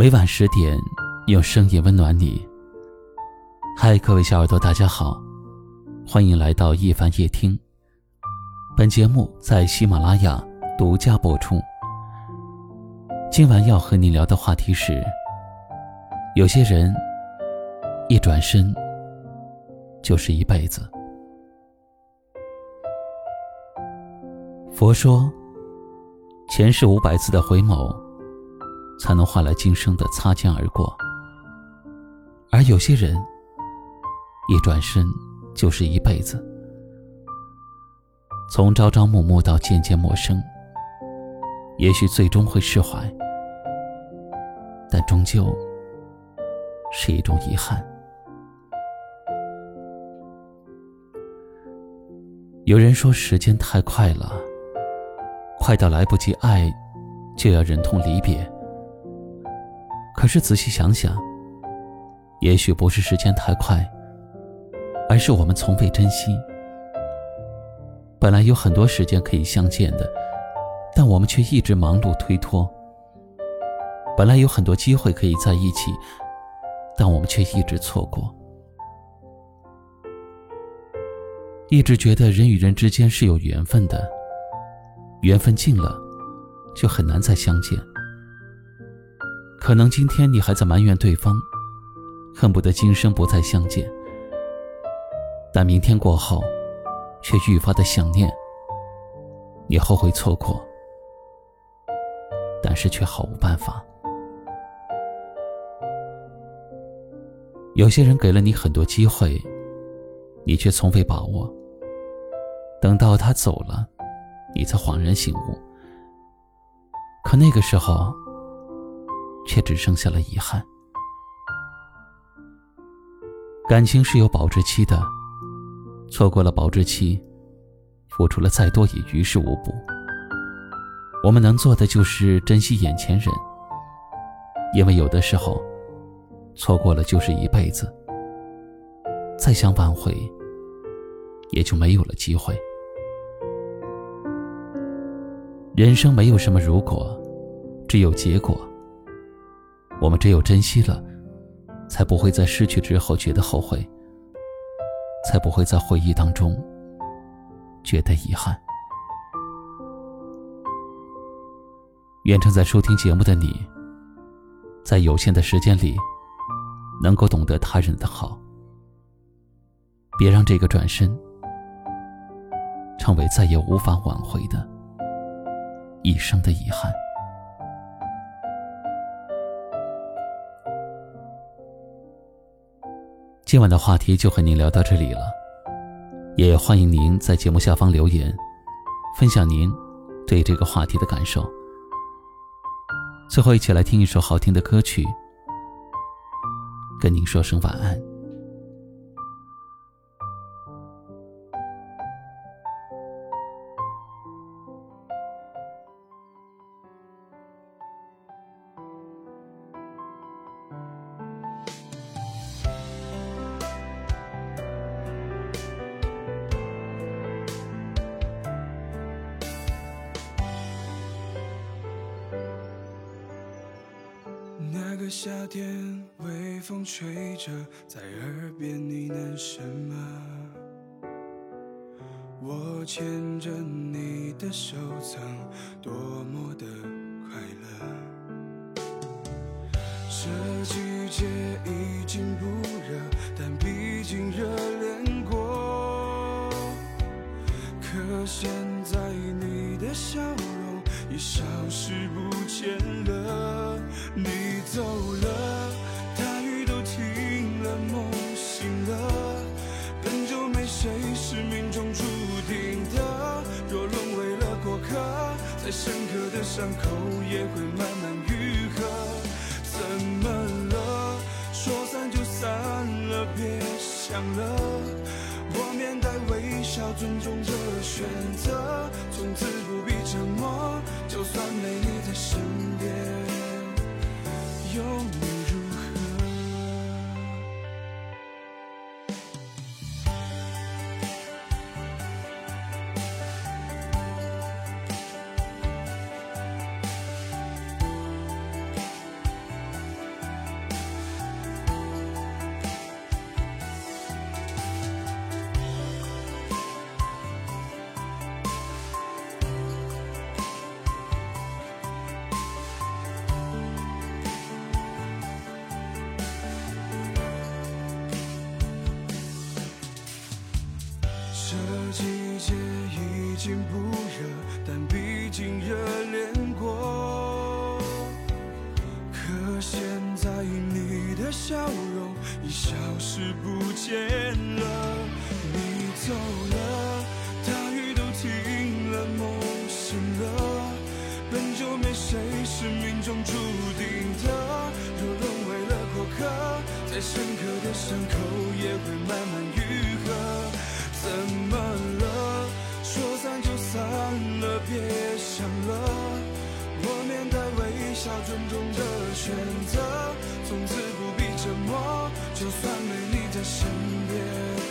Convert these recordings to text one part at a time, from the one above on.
每晚十点，用声音温暖你。嗨，各位小耳朵，大家好，欢迎来到一凡夜听。本节目在喜马拉雅独家播出。今晚要和你聊的话题是：有些人一转身就是一辈子。佛说，前世五百次的回眸。才能换来今生的擦肩而过，而有些人一转身就是一辈子，从朝朝暮暮到渐渐陌生，也许最终会释怀，但终究是一种遗憾。有人说时间太快了，快到来不及爱，就要忍痛离别。可是仔细想想，也许不是时间太快，而是我们从未珍惜。本来有很多时间可以相见的，但我们却一直忙碌推脱；本来有很多机会可以在一起，但我们却一直错过。一直觉得人与人之间是有缘分的，缘分尽了，就很难再相见。可能今天你还在埋怨对方，恨不得今生不再相见。但明天过后，却愈发的想念。你后悔错过，但是却毫无办法。有些人给了你很多机会，你却从未把握。等到他走了，你才恍然醒悟。可那个时候。却只剩下了遗憾。感情是有保质期的，错过了保质期，付出了再多也于事无补。我们能做的就是珍惜眼前人，因为有的时候，错过了就是一辈子，再想挽回，也就没有了机会。人生没有什么如果，只有结果。我们只有珍惜了，才不会在失去之后觉得后悔，才不会在回忆当中觉得遗憾。愿正在收听节目的你，在有限的时间里，能够懂得他人的好，别让这个转身成为再也无法挽回的一生的遗憾。今晚的话题就和您聊到这里了，也欢迎您在节目下方留言，分享您对这个话题的感受。最后，一起来听一首好听的歌曲，跟您说声晚安。那个夏天，微风吹着，在耳边呢喃什么？我牵着你的手，曾多么的快乐。这季节已经不热，但毕竟热恋过。可现在你的笑已消失不见了。你。走了，大雨都停了，梦醒了，本就没谁是命中注定的。若沦为了过客，再深刻的伤口也会慢慢愈合。怎么了？说散就散了，别想了。我面带微笑，尊重这选择，从此不必沉默，就算没你在身边。有你再深刻的伤口也会慢慢愈合。怎么了？说散就散了，别想了。我面带微笑，尊重的选择，从此不必折磨，就算没你在身边。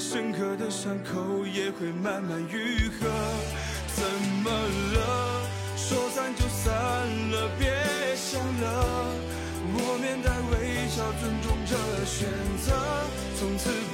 深刻的伤口也会慢慢愈合。怎么了？说散就散了，别想了。我面带微笑，尊重这选择，从此。